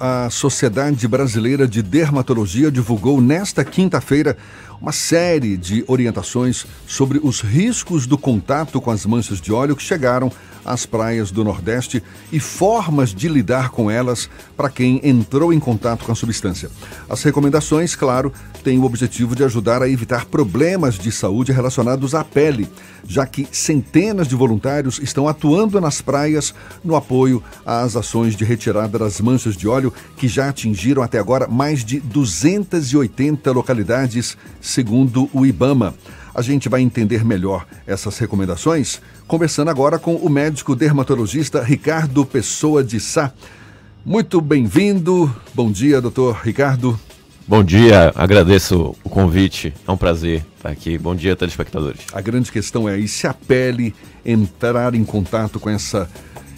a Sociedade Brasileira de Dermatologia divulgou nesta quinta-feira uma série de orientações sobre os riscos do contato com as manchas de óleo que chegaram às praias do Nordeste e formas de lidar com elas para quem entrou em contato com a substância. As recomendações, claro, têm o objetivo de ajudar a evitar problemas de saúde relacionados à pele, já que centenas de voluntários estão atuando nas praias no apoio às ações de retirada das manchas de óleo que já atingiram até agora mais de 280 localidades segundo o IBAMA. A gente vai entender melhor essas recomendações conversando agora com o médico dermatologista Ricardo Pessoa de Sá. Muito bem-vindo. Bom dia, doutor Ricardo. Bom dia, agradeço o convite. É um prazer estar aqui. Bom dia, telespectadores. A grande questão é: e se a pele entrar em contato com essa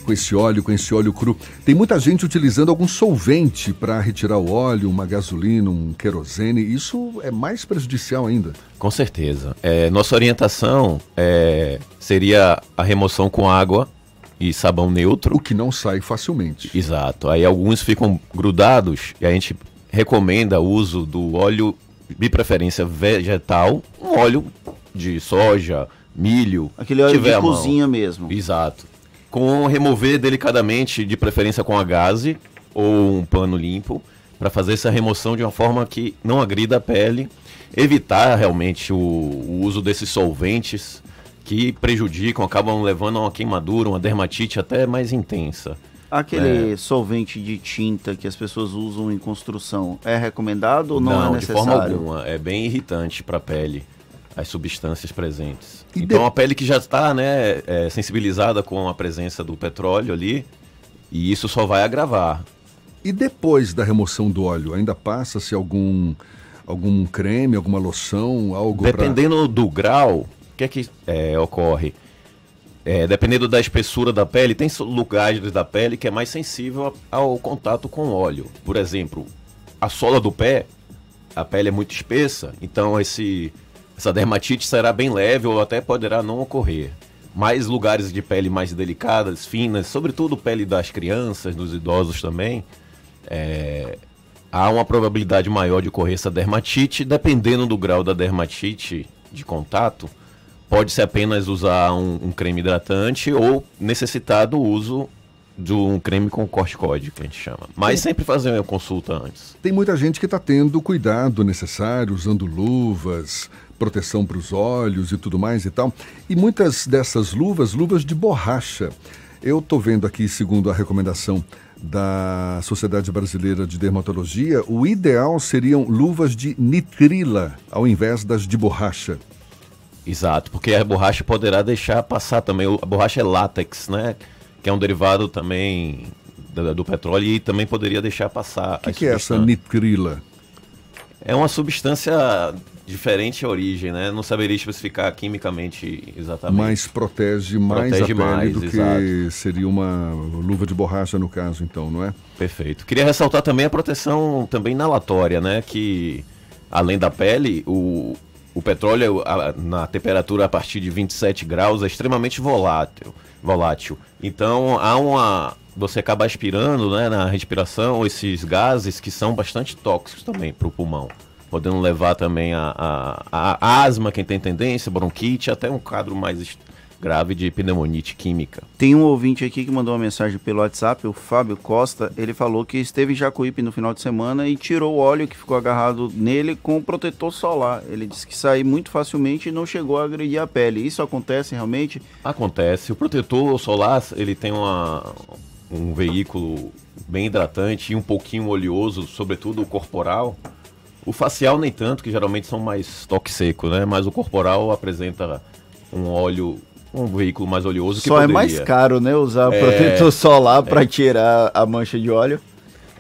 com esse óleo, com esse óleo cru. Tem muita gente utilizando algum solvente para retirar o óleo, uma gasolina, um querosene. Isso é mais prejudicial ainda. Com certeza. É, nossa orientação é, seria a remoção com água e sabão neutro. O que não sai facilmente. Exato. Aí alguns ficam grudados e a gente recomenda o uso do óleo de preferência vegetal, um óleo de soja, milho. Aquele óleo de cozinha mesmo. Exato com remover delicadamente, de preferência com a gaze ou um pano limpo, para fazer essa remoção de uma forma que não agrida a pele, evitar realmente o, o uso desses solventes que prejudicam, acabam levando a uma queimadura, uma dermatite até mais intensa. Aquele é. solvente de tinta que as pessoas usam em construção é recomendado ou não, é não é necessário? de forma alguma. É bem irritante para a pele as substâncias presentes. E então de... a pele que já está né, é, sensibilizada com a presença do petróleo ali, e isso só vai agravar. E depois da remoção do óleo, ainda passa-se algum, algum creme, alguma loção, algo Dependendo pra... do grau, o que é que é, ocorre? É, dependendo da espessura da pele, tem lugares da pele que é mais sensível ao contato com óleo. Por exemplo, a sola do pé, a pele é muito espessa, então esse essa dermatite será bem leve ou até poderá não ocorrer. Mais lugares de pele mais delicadas, finas, sobretudo pele das crianças, dos idosos também, é, há uma probabilidade maior de ocorrer essa dermatite, dependendo do grau da dermatite de contato, pode-se apenas usar um, um, creme hidratante ou necessitar do uso de um creme com corticóide, que a gente chama. Mas sempre fazer uma consulta antes. Tem muita gente que está tendo o cuidado necessário, usando luvas, proteção para os olhos e tudo mais e tal. E muitas dessas luvas, luvas de borracha. Eu estou vendo aqui, segundo a recomendação da Sociedade Brasileira de Dermatologia, o ideal seriam luvas de nitrila ao invés das de borracha. Exato, porque a borracha poderá deixar passar também. A borracha é látex, né? Que é um derivado também do, do petróleo e também poderia deixar passar. O que, que é essa nitrila? É uma substância diferente origem, né? Não saberia especificar quimicamente exatamente. Mas protege mais protege a pele mais, do exato. que seria uma luva de borracha no caso, então, não é? Perfeito. Queria ressaltar também a proteção também inalatória, né? Que além da pele, o, o petróleo a, na temperatura a partir de 27 graus é extremamente volátil. volátil. Então há uma você acaba aspirando, né, na respiração esses gases que são bastante tóxicos também para o pulmão podendo levar também a, a, a, asma, quem tem tendência, bronquite, até um quadro mais grave de pneumonite química. Tem um ouvinte aqui que mandou uma mensagem pelo WhatsApp, o Fábio Costa, ele falou que esteve em Jacuípe no final de semana e tirou o óleo que ficou agarrado nele com o protetor solar. Ele disse que saiu muito facilmente e não chegou a agredir a pele. Isso acontece realmente? Acontece. O protetor solar, ele tem uma, um veículo bem hidratante e um pouquinho oleoso, sobretudo o corporal, o facial nem tanto, que geralmente são mais toque seco, né? Mas o corporal apresenta um óleo, um veículo mais oleoso que Só poderia. é mais caro, né? Usar é... protetor solar para é... tirar a mancha de óleo.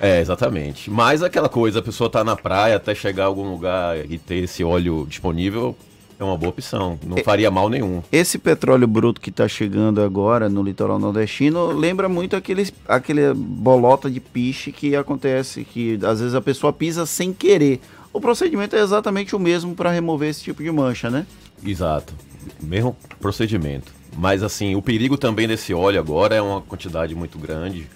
É, exatamente. Mas aquela coisa, a pessoa tá na praia até chegar a algum lugar e ter esse óleo disponível, é uma boa opção, não faria mal nenhum. Esse petróleo bruto que está chegando agora no litoral nordestino lembra muito aqueles, aquele bolota de piche que acontece, que às vezes a pessoa pisa sem querer. O procedimento é exatamente o mesmo para remover esse tipo de mancha, né? Exato, mesmo procedimento. Mas assim, o perigo também desse óleo agora é uma quantidade muito grande.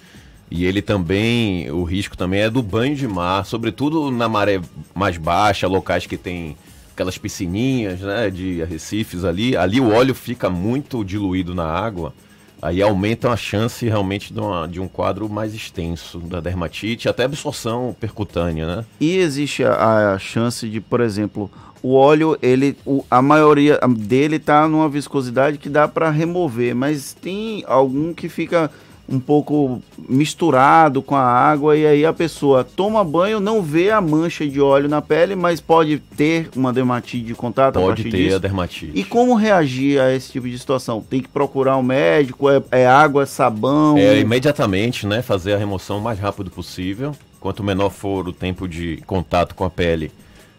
E ele também, o risco também é do banho de mar, sobretudo na maré mais baixa, locais que tem aquelas piscininhas, né, de arrecifes ali. Ali o óleo fica muito diluído na água, aí aumenta a chance realmente de, uma, de um quadro mais extenso da dermatite, até absorção percutânea, né? E existe a, a chance de, por exemplo, o óleo, ele, o, a maioria dele tá numa viscosidade que dá para remover, mas tem algum que fica um pouco misturado com a água e aí a pessoa toma banho, não vê a mancha de óleo na pele, mas pode ter uma dermatite de contato pode a ter disso. a dermatite. E como reagir a esse tipo de situação? Tem que procurar um médico? É, é água, é sabão? É imediatamente, né, fazer a remoção o mais rápido possível. Quanto menor for o tempo de contato com a pele,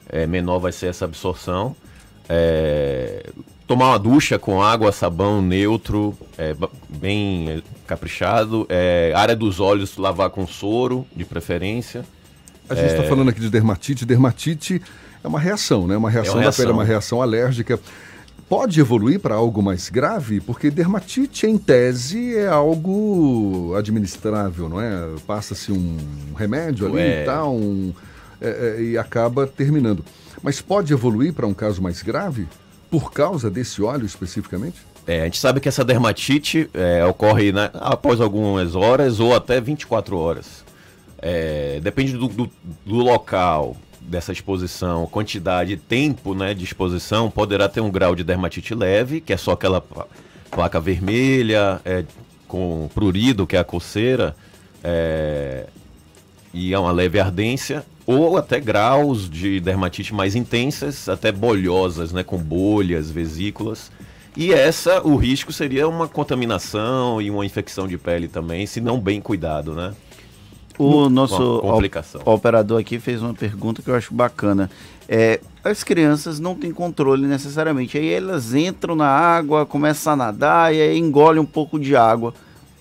é, menor vai ser essa absorção. É, tomar uma ducha com água, sabão neutro, é, bem caprichado. É, área dos olhos, lavar com soro, de preferência. A gente está falando aqui de dermatite. Dermatite é uma reação, né? Uma reação, uma da pele, reação. uma reação alérgica. Pode evoluir para algo mais grave? Porque dermatite, em tese, é algo administrável, não é? Passa-se um remédio ali É. e tal, um- é, é, e acaba terminando. Mas pode evoluir para um caso mais grave? Por causa desse óleo especificamente? É, a gente sabe que essa dermatite é, ocorre né, após algumas horas ou até 24 horas. É, depende do, do- do local dessa exposição, quantidade e tempo né, de exposição, poderá ter um grau de dermatite leve, que é só aquela pla- placa vermelha, é, com prurido, que é a coceira, é, e é uma leve ardência, ou até graus de dermatite mais intensas, até bolhosas, né, com bolhas, vesículas. E essa, o risco seria uma contaminação e uma infecção de pele também, se não bem cuidado, né? O nosso operador aqui fez uma pergunta que eu acho bacana. É, as crianças não têm controle necessariamente. Aí elas entram na água, começam a nadar e aí engolem um pouco de água.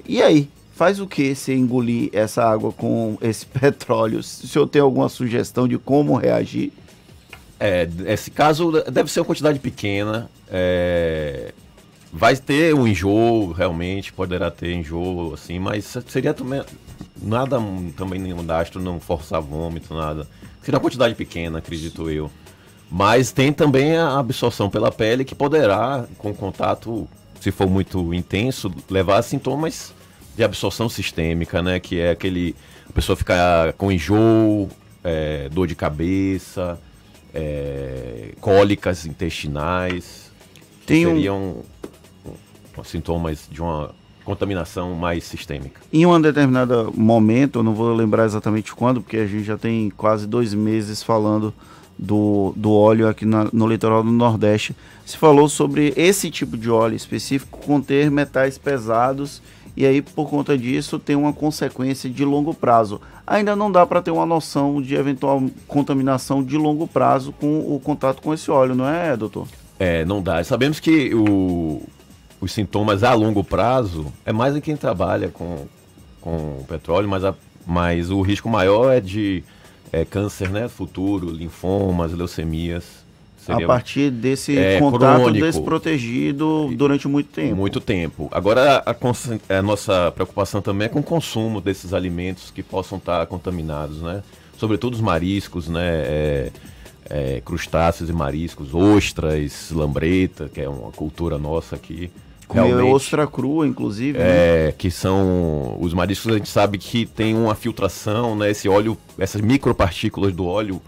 E aí? Faz o que se engolir essa água com esse petróleo? Se o senhor tem alguma sugestão de como reagir? É, esse caso deve ser uma quantidade pequena. é, vai ter um enjoo, realmente, poderá ter enjoo, assim, mas seria também nada também nenhum dastro, não forçar vômito, nada. Seria uma quantidade pequena, acredito eu. Mas tem também a absorção pela pele que poderá, com contato, se for muito intenso, levar a sintomas de absorção sistêmica, né? Que é aquele. A pessoa ficar com enjoo, é, dor de cabeça, é, cólicas intestinais. Tem um- seriam um, sintomas de uma contaminação mais sistêmica. Em um determinado momento, eu não vou lembrar exatamente quando, porque a gente já tem quase dois meses falando do, do óleo aqui na- no litoral do Nordeste. Se falou sobre esse tipo de óleo específico conter metais pesados e aí, por conta disso, tem uma consequência de longo prazo. Ainda não dá para ter uma noção de eventual contaminação de longo prazo com o contato com esse óleo, não é, doutor? É, não dá. Sabemos que o- os sintomas a longo prazo é mais em quem trabalha com, com petróleo, mas, a- mas o risco maior é de é, câncer né, futuro, linfomas, leucemias. A partir desse é, contato crônico. desprotegido durante muito tempo. Muito tempo. Agora, a, a nossa preocupação também é com o consumo desses alimentos que possam estar contaminados, né? Sobretudo os mariscos, né? É, é, crustáceos e mariscos, ostras, lambreta, que é uma cultura nossa aqui. Comer ostra crua, inclusive. né? é, que são os mariscos a gente sabe que tem uma filtração, né? Esse óleo, essas micropartículas do óleo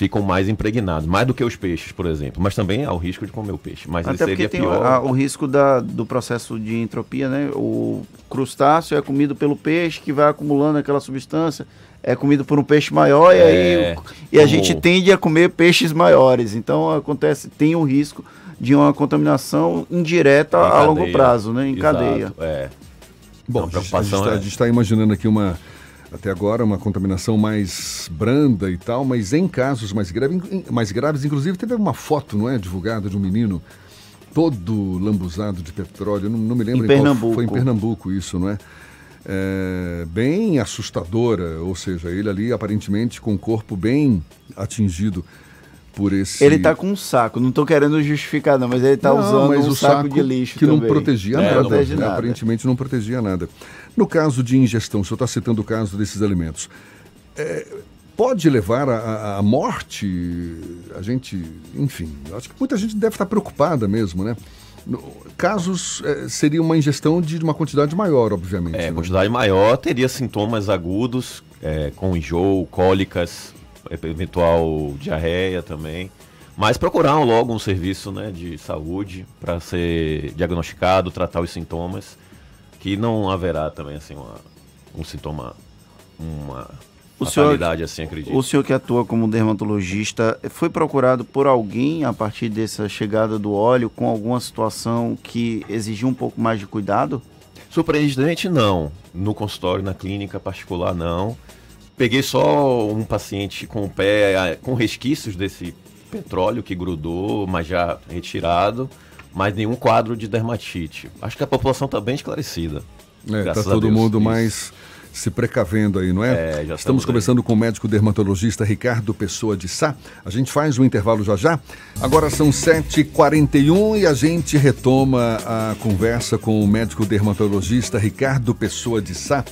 ficam mais impregnados, mais do que os peixes, por exemplo. Mas também há o risco de comer o peixe, mas Até porque seria tem pior. a- o risco da, do processo de entropia, né? O crustáceo é comido pelo peixe que vai acumulando aquela substância, é comido por um peixe maior e É, aí o- e a como- gente tende a comer peixes maiores. Então acontece, tem o risco de uma contaminação indireta a longo prazo, né? Em Exato, cadeia. É. Bom, Então, a gente- a gente está- é- a gente está imaginando aqui uma, até agora, uma contaminação mais branda e tal, mas em casos mais, grave, em- mais graves, inclusive teve uma foto, não é, divulgada de um menino todo lambuzado de petróleo, não, não me lembro Em qual Pernambuco. foi em Pernambuco isso, não é? É, bem assustadora, ou seja, ele ali aparentemente com o corpo bem atingido. Por esse. Ele tá com um saco, não tô querendo justificar, não, mas ele tá Não, usando mas um o saco, de lixo que não também. protegia É, nada, não protege né? nada. aparentemente não protegia nada. No caso de ingestão, o senhor está citando o caso desses alimentos, é, pode levar à- morte? A gente, enfim, acho que muita gente deve estar preocupada mesmo, né? No- casos é, seria uma ingestão de uma quantidade maior, obviamente. É, né? quantidade maior teria sintomas agudos, é, com enjoo, cólicas, eventual diarreia também. Mas procurar logo um serviço né, de saúde para ser diagnosticado, tratar os sintomas, que não haverá também assim uma, um sintoma, uma O senhor- assim, acredito. O senhor que atua como dermatologista, foi procurado por alguém a partir dessa chegada do óleo com alguma situação que exigiu um pouco mais de cuidado? Surpreendentemente, não. No consultório, na clínica particular, não. Peguei só um paciente com o pé com resquícios desse petróleo que grudou, mas já retirado, mas nenhum quadro de dermatite. Acho que a população está bem esclarecida. É, tá todo Deus, mundo isso. mais se precavendo aí, não é? É, já estamos estamos conversando com o médico dermatologista Ricardo Pessoa de Sá. A gente faz um intervalo já já. Agora são 7h41 e a gente retoma a conversa com o médico dermatologista Ricardo Pessoa de Sá.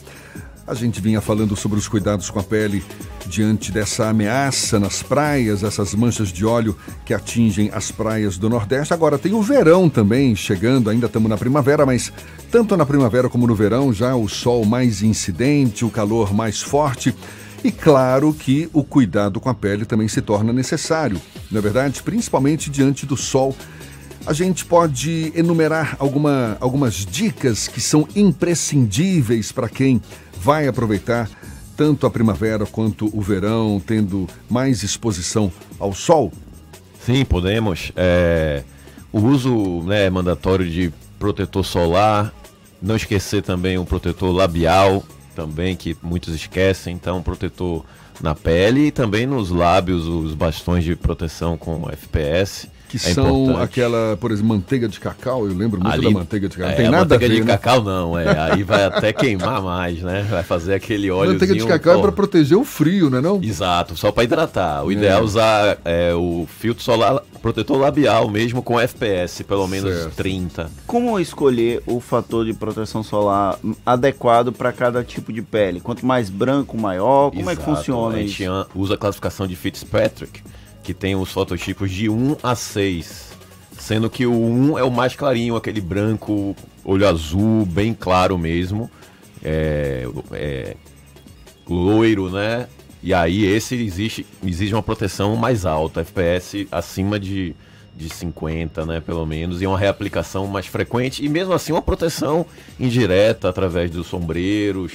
A gente vinha falando sobre os cuidados com a pele diante dessa ameaça nas praias, essas manchas de óleo que atingem as praias do Nordeste. Agora tem o verão também chegando, ainda estamos na primavera, mas tanto na primavera como no verão já o sol mais incidente, o calor mais forte. E claro que o cuidado com a pele também se torna necessário, não é verdade? Principalmente diante do sol a gente pode enumerar alguma, algumas dicas que são imprescindíveis para quem vai aproveitar tanto a primavera quanto o verão, tendo mais exposição ao sol. Sim, podemos. É, o uso né, mandatório de protetor solar, não esquecer também o protetor labial, também que muitos esquecem, então protetor na pele e também nos lábios, os bastões de proteção com FPS. Que é são importante. aquela, por exemplo, manteiga de cacau, eu lembro muito Ali- da manteiga de cacau. É, Não tem a nada a manteiga ver, de né? cacau não, é, aí vai até queimar mais, né? Vai fazer aquele óleo. Manteiga de cacau é para proteger o frio, não é não? Exato, só para hidratar. O ideal é usar é, o filtro solar, protetor labial mesmo com FPS, pelo menos Certo. 30. Como escolher o fator de proteção solar adequado para cada tipo de pele? Quanto mais branco, maior? Como é que Exato. funciona A gente isso? usa a classificação de Fitzpatrick, que tem os fototipos de 1 a 6. Sendo que o 1 é o mais clarinho, aquele branco, olho azul, bem claro mesmo. É, é, loiro, né? E aí esse existe, exige uma proteção mais alta, FPS acima de, de 50, né? Pelo menos, e uma reaplicação mais frequente. E mesmo assim uma proteção indireta através dos sombreiros.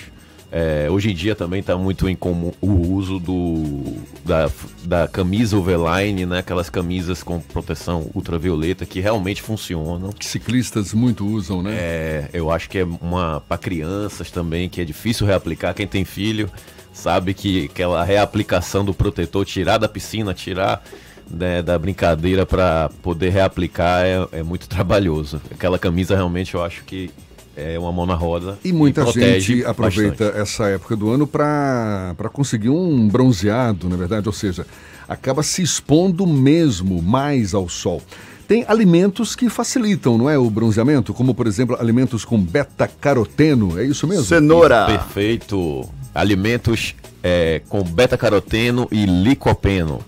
É, hoje em dia também está muito em comum o uso do, da, da camisa overline, né? Aquelas camisas com proteção ultravioleta que realmente funcionam. Que ciclistas muito usam, né? É, eu acho que é uma para crianças também, que é difícil reaplicar. Quem tem filho sabe que aquela reaplicação do protetor, tirar da piscina, tirar né, da brincadeira para poder reaplicar é, é muito trabalhoso. Aquela camisa realmente eu acho que é uma mão na roda. E muita gente aproveita bastante. essa época do ano para conseguir um bronzeado, na verdade, ou seja, acaba se expondo mesmo mais ao sol. Tem alimentos que facilitam, não é, o bronzeamento, como por exemplo alimentos com beta-caroteno, é isso mesmo? Cenoura. Perfeito. Alimentos é, com beta-caroteno e licopeno.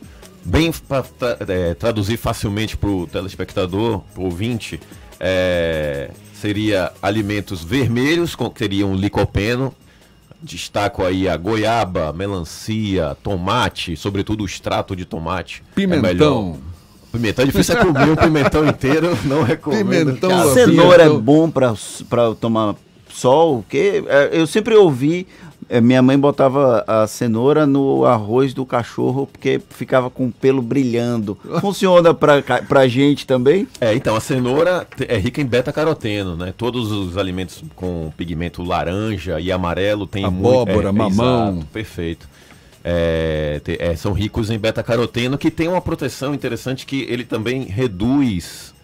Bem para traduzir facilmente para o telespectador, para o ouvinte, é, seria alimentos vermelhos, com, que teriam licopeno. Destaco aí a goiaba, melancia, tomate, sobretudo o extrato de tomate. É melhor. Pimentão. Pimentão é difícil é comer o pimentão inteiro, não recomendo. Pimentão, a Cenoura é pimentão. bom para tomar sol? Porque é, eu sempre ouvi, é, minha mãe botava a cenoura no arroz do cachorro porque ficava com o pelo brilhando. Funciona pra, pra gente também? É, então, a cenoura é rica em beta-caroteno, né? Todos os alimentos com pigmento laranja e amarelo têm Abóbora, muito... mamão. Exato, perfeito. É, te- é, são ricos em beta-caroteno, que tem uma proteção interessante que ele também reduz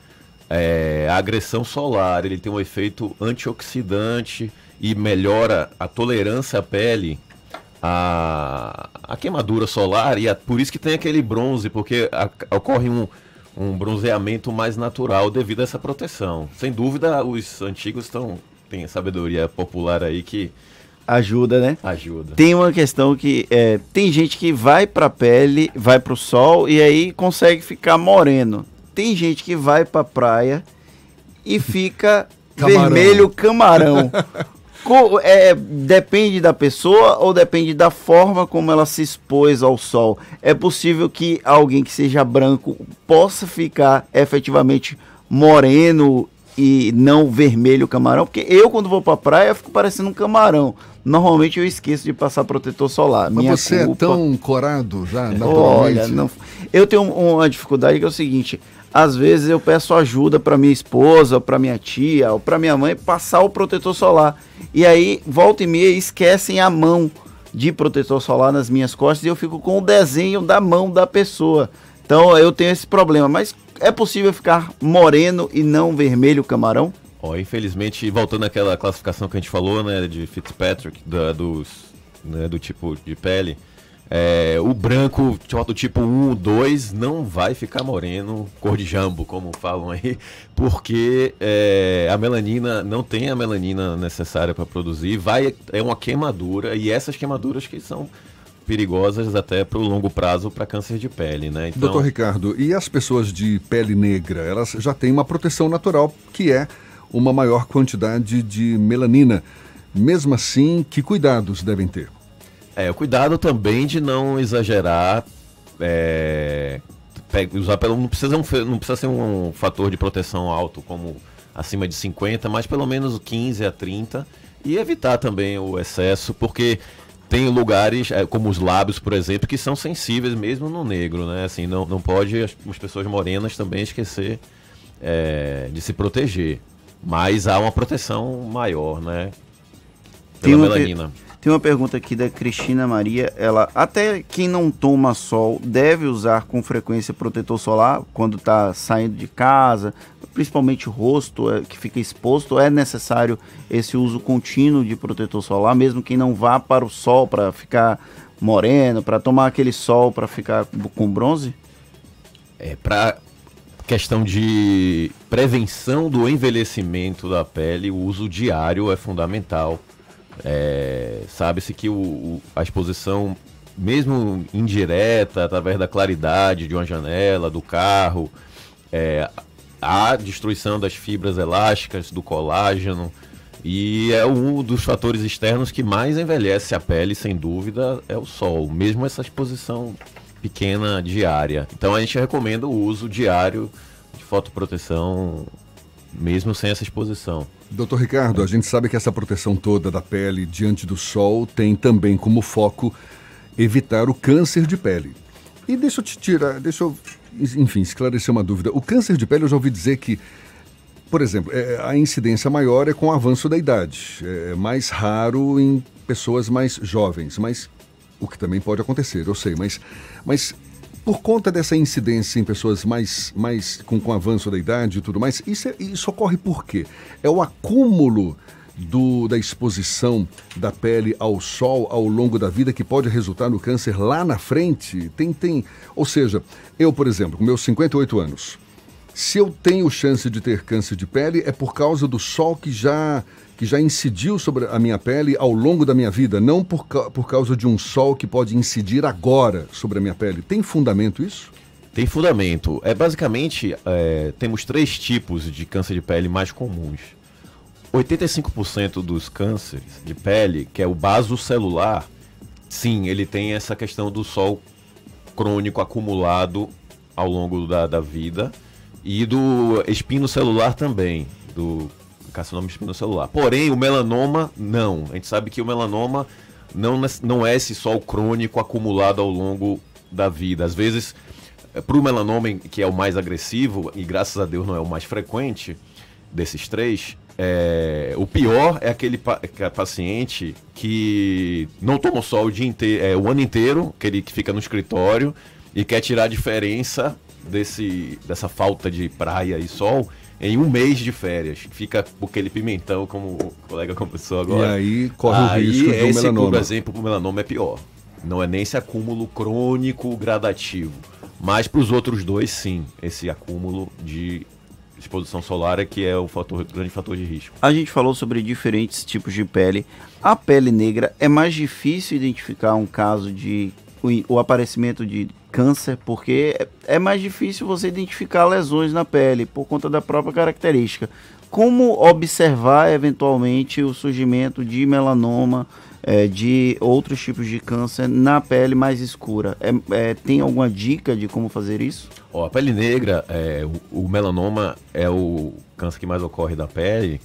é, a agressão solar, ele tem um efeito antioxidante e melhora a tolerância à pele a, a queimadura solar e a, por isso que tem aquele bronze, porque a, ocorre um, um bronzeamento mais natural devido a essa proteção. Sem dúvida, os antigos estão tem sabedoria popular aí que ajuda, né? Ajuda. Tem uma questão que é, tem gente que vai para a pele, vai para o sol e aí consegue ficar moreno. Tem gente que vai para a praia e fica camarão. vermelho camarão. é, depende da pessoa ou depende da forma como ela se expôs ao sol. É possível que alguém que seja branco possa ficar efetivamente moreno e não vermelho camarão, porque eu quando vou pra praia fico parecendo um camarão. Normalmente eu esqueço de passar protetor solar. Mas Minha você é culpa... é tão corado já, naturalmente? Olha, não... eu tenho uma dificuldade que é o seguinte, às vezes eu peço ajuda para minha esposa, para minha tia, ou para minha mãe passar o protetor solar. E aí, volta e meia, esquecem a mão de protetor solar nas minhas costas e eu fico com o desenho da mão da pessoa. Então eu tenho esse problema. Mas é possível ficar moreno e não vermelho camarão? Oh, infelizmente, voltando àquela classificação que a gente falou, né, de Fitzpatrick, da, dos, né, do tipo de pele, é, o branco do tipo 1, 2 não vai ficar moreno, cor de jambo, como falam aí, porque é, a melanina não tem a melanina necessária para produzir, vai é uma queimadura e essas queimaduras que são perigosas até para o longo prazo para câncer de pele, né? Então... Doutor Ricardo, e as pessoas de pele negra, elas já têm uma proteção natural que é uma maior quantidade de melanina. Mesmo assim, que cuidados devem ter? É, o cuidado também de não exagerar. É, usar pelo, não, precisa um, não precisa ser um fator de proteção alto como acima de 50, mas pelo menos 15 a 30 e evitar também o excesso, porque tem lugares, é, como os lábios, por exemplo, que são sensíveis mesmo no negro, né? Assim, não, não pode as, as pessoas morenas também esquecer é, de se proteger. Mas há uma proteção maior, né? Pela tem melanina. Tem uma pergunta aqui da Cristina Maria. Ela, até quem não toma sol deve usar com frequência protetor solar quando está saindo de casa, principalmente o rosto é, que fica exposto. É necessário esse uso contínuo de protetor solar, mesmo quem não vá para o sol para ficar moreno, para tomar aquele sol para ficar com bronze? É, para questão de prevenção do envelhecimento da pele, o uso diário é fundamental é, Sabe-se que o, o, a exposição, mesmo indireta, através da claridade de uma janela, do carro, é, a destruição das fibras elásticas, do colágeno, e é um dos fatores externos que mais envelhece a pele, sem dúvida, é o sol, mesmo essa exposição pequena diária. Então a gente recomenda o uso diário de fotoproteção, mesmo sem essa exposição. Doutor Ricardo, a gente sabe que essa proteção toda da pele diante do sol tem também como foco evitar o câncer de pele. E deixa eu te tirar, deixa eu, enfim, esclarecer uma dúvida. O câncer de pele eu já ouvi dizer que, por exemplo, é, a incidência maior é com o avanço da idade. É mais raro em pessoas mais jovens, mas o que também pode acontecer, eu sei, mas, mas por conta dessa incidência em pessoas mais, mais com, com avanço da idade e tudo mais, isso, é, isso ocorre por quê? É o acúmulo do, da exposição da pele ao sol ao longo da vida que pode resultar no câncer lá na frente? Tem, tem. Ou seja, eu, por exemplo, com meus 58 anos, se eu tenho chance de ter câncer de pele, é por causa do sol que já que já incidiu sobre a minha pele ao longo da minha vida, não por, por causa de um sol que pode incidir agora sobre a minha pele. Tem fundamento isso? Tem fundamento. É basicamente é, temos três tipos de câncer de pele mais comuns. 85% dos cânceres de pele, que é o baso celular, sim, ele tem essa questão do sol crônico acumulado ao longo da, da vida e do espino celular também, do carcinoma espinocelular. Porém, o melanoma, não. A gente sabe que o melanoma não, não é esse sol crônico acumulado ao longo da vida. Às vezes, eh, para o melanoma, que é o mais agressivo, e graças a Deus não é o mais frequente desses três, é, o pior é aquele pa é paciente que não toma sol o, dia inteiro, é, o ano inteiro, que ele fica no escritório e quer tirar a diferença desse, dessa falta de praia e sol em um mês de férias. Fica aquele pimentão, como o colega conversou agora. E aí corre aí, o risco de um esse, melanoma. por exemplo, o melanoma é pior. Não é nem esse acúmulo crônico gradativo. Mas para os outros dois, sim. Esse acúmulo de exposição solar é que é o fator, grande fator de risco. A gente falou sobre diferentes tipos de pele. A pele negra é mais difícil identificar um caso de o, o aparecimento de câncer, porque é, é mais difícil você identificar lesões na pele por conta da própria característica. Como observar eventualmente o surgimento de melanoma, é, de outros tipos de câncer na pele mais escura? É, é, tem alguma dica de como fazer isso? Ó, a pele negra, é, o, o melanoma é o câncer que mais ocorre da pele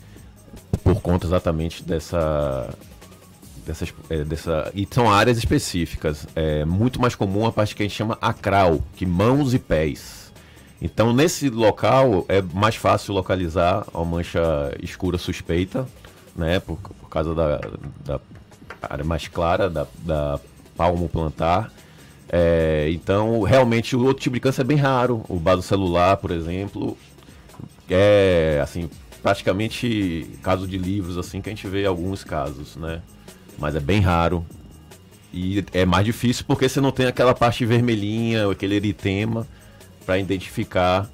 por conta exatamente dessa dessas, é, dessa e são áreas específicas. É muito mais comum a parte que a gente chama acral, que mãos e pés. Então nesse local é mais fácil localizar a mancha escura suspeita, né, por, por causa da, da área mais clara da, da palmo plantar. É, então, realmente, o outro tipo de câncer é bem raro. O basocelular, por exemplo, é, assim, praticamente caso de livros, assim, que a gente vê alguns casos, né? Mas é bem raro. E é mais difícil porque você não tem aquela parte vermelhinha, aquele eritema, para identificar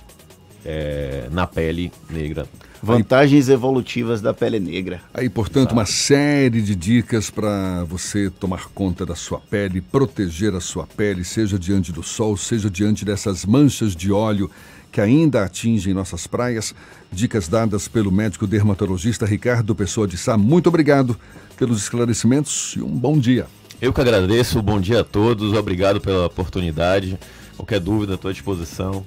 é, na pele negra. Vantagens evolutivas da pele negra. Aí, portanto, uma série de dicas para você tomar conta da sua pele, proteger a sua pele, seja diante do sol, seja diante dessas manchas de óleo que ainda atingem nossas praias. Dicas dadas pelo médico dermatologista Ricardo Pessoa de Sá. Muito obrigado pelos esclarecimentos e um bom dia. Eu que agradeço, bom dia a todos, obrigado pela oportunidade. Qualquer dúvida, estou à disposição.